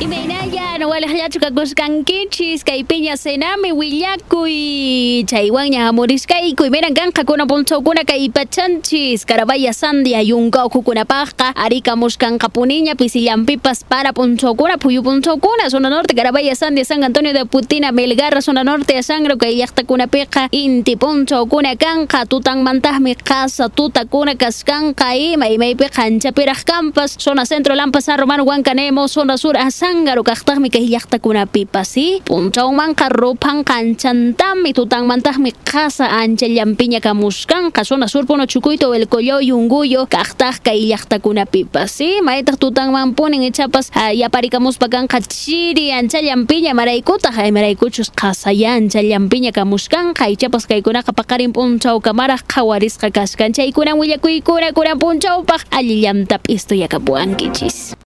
Imaynaya nawalaqllachu kakusqankichis kay piña senami willakuy chaywan ñahamurisqayku imayran kanqa kuna punchawkuna kay pachanchis Carabaya Sandia yunka ukukunapaqqa arikamusqanqa puniña pisillanpipas para punchawkuna phuyu punchawkuna zona norte Carabaya Sandia San Antonio de Putina Melgarra zona norte Asangro kay llaqtakunapiqa inti punchawkuna kanqa tutanmantaqmi qasa tutakuna kasqanqa ima imaypiqa anchapiraq kampas zona centro Lampa San Huancanemo zona sur Asangaro kaqtaqmi kay llaqtakunapipas punchawmanqa rupan kanchantami tutanmantaqmi qasa ancha llampiña kamusqanqa zona sur puno Chukuyto el Collao Yunguyo kaqtaq kay llaqtakunapipas maytaq tutanman punin ichapas yaparikamuspa kanqa chiri ancha llampiña maraykutaq imaraykuchus qasaya ancha llampiña kamusqanqa ichapas kaykunaqa paqarin punchawqa maraq qhawarisqa kasqan chaykunan willakuykuna kunan punchawpaq alli llamtapis tuyakapuwankichis